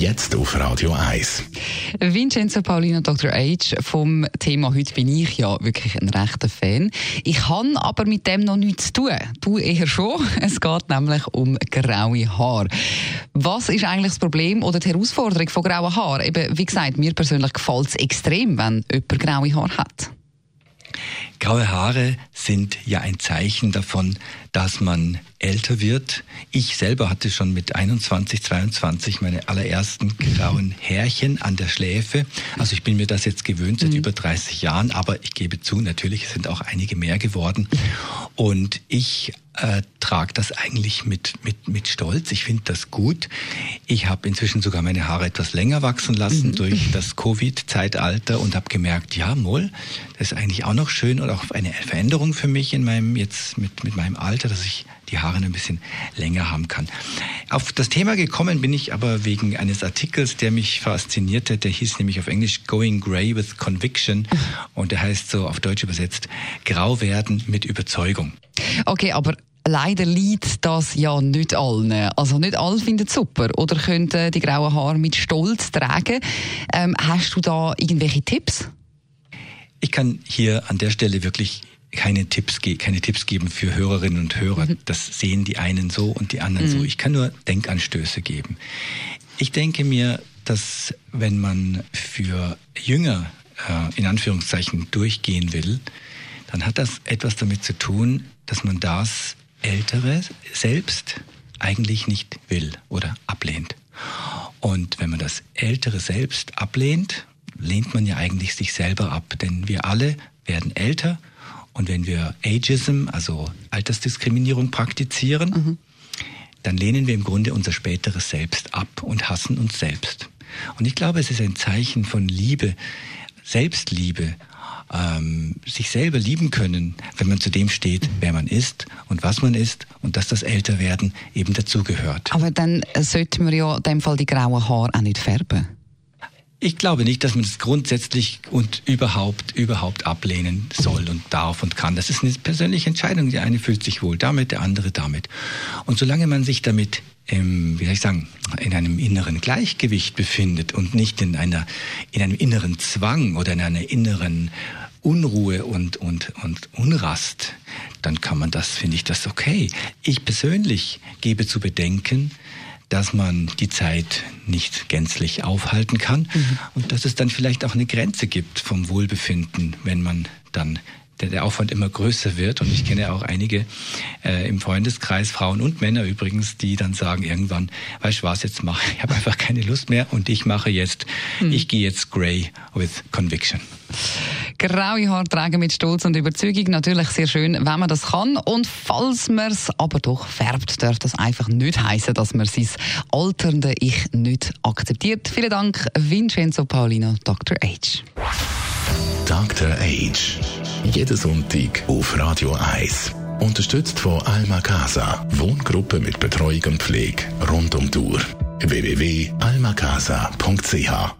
Jetzt auf Radio 1. Vincenzo Paulino, Dr. H. Vom Thema heute bin ich ja wirklich ein rechter Fan. Ich habe aber mit dem noch nichts zu tun. Du eher schon. Es geht nämlich um graue Haare. Was ist eigentlich das Problem oder die Herausforderung von grauen Haaren? Eben, wie gesagt, mir persönlich gefällt es extrem, wenn jemand graue Haare hat. Graue Haare sind ja ein Zeichen davon, dass man älter wird. Ich selber hatte schon mit 21, 22 meine allerersten grauen Härchen an der Schläfe. Also ich bin mir das jetzt gewöhnt seit mhm. über 30 Jahren, aber ich gebe zu, natürlich sind auch einige mehr geworden. Und ich äh, trage das eigentlich mit, mit, mit Stolz. Ich finde das gut. Ich habe inzwischen sogar meine Haare etwas länger wachsen lassen mhm. durch das Covid-Zeitalter und habe gemerkt, ja, Moll, das ist eigentlich auch noch schön und auch eine Veränderung für mich in meinem jetzt mit, mit meinem Alter, dass ich die Haare ein bisschen länger haben kann. Auf das Thema gekommen bin ich aber wegen eines Artikels, der mich faszinierte. Der hieß nämlich auf Englisch Going Grey with Conviction und der heißt so auf Deutsch übersetzt Grau werden mit Überzeugung. Okay, aber leider liegt das ja nicht allen. Also nicht alle finden es super oder können die grauen Haare mit Stolz tragen. Ähm, hast du da irgendwelche Tipps? Ich kann hier an der Stelle wirklich keine Tipps, keine Tipps geben für Hörerinnen und Hörer. Mhm. Das sehen die einen so und die anderen mhm. so. Ich kann nur Denkanstöße geben. Ich denke mir, dass wenn man für Jünger äh, in Anführungszeichen durchgehen will, dann hat das etwas damit zu tun, dass man das Ältere selbst eigentlich nicht will oder ablehnt. Und wenn man das Ältere selbst ablehnt, lehnt man ja eigentlich sich selber ab, denn wir alle werden älter und wenn wir Ageism, also Altersdiskriminierung praktizieren, mhm. dann lehnen wir im Grunde unser späteres Selbst ab und hassen uns selbst. Und ich glaube, es ist ein Zeichen von Liebe, Selbstliebe ähm, sich selber lieben können, wenn man zu dem steht, wer man ist und was man ist und dass das Älterwerden eben dazugehört. Aber dann sollte man ja in dem Fall die grauen Haare auch nicht färben. Ich glaube nicht, dass man das grundsätzlich und überhaupt, überhaupt ablehnen soll und darf und kann. Das ist eine persönliche Entscheidung. Der eine fühlt sich wohl damit, der andere damit. Und solange man sich damit, ähm, wie soll ich sagen, in einem inneren Gleichgewicht befindet und nicht in einer, in einem inneren Zwang oder in einer inneren Unruhe und, und, und Unrast, dann kann man das, finde ich das okay. Ich persönlich gebe zu bedenken, dass man die Zeit nicht gänzlich aufhalten kann mhm. und dass es dann vielleicht auch eine Grenze gibt vom Wohlbefinden, wenn man dann der, der Aufwand immer größer wird. Und ich kenne auch einige äh, im Freundeskreis, Frauen und Männer übrigens, die dann sagen irgendwann, weißt du was, jetzt mache ich, habe einfach keine Lust mehr und ich mache jetzt, hm. ich gehe jetzt grey with conviction. Graue Haare tragen mit Stolz und Überzeugung. Natürlich sehr schön, wenn man das kann. Und falls man es aber doch färbt, darf das einfach nicht heißen, dass man sein alternde Ich nicht akzeptiert. Vielen Dank, Vincenzo Paulino, Dr. H. Dr. H. Jeden Sonntag auf Radio 1. Unterstützt von Alma Casa. Wohngruppe mit Betreuung und Pflege rund um Uhr. www.almacasa.ch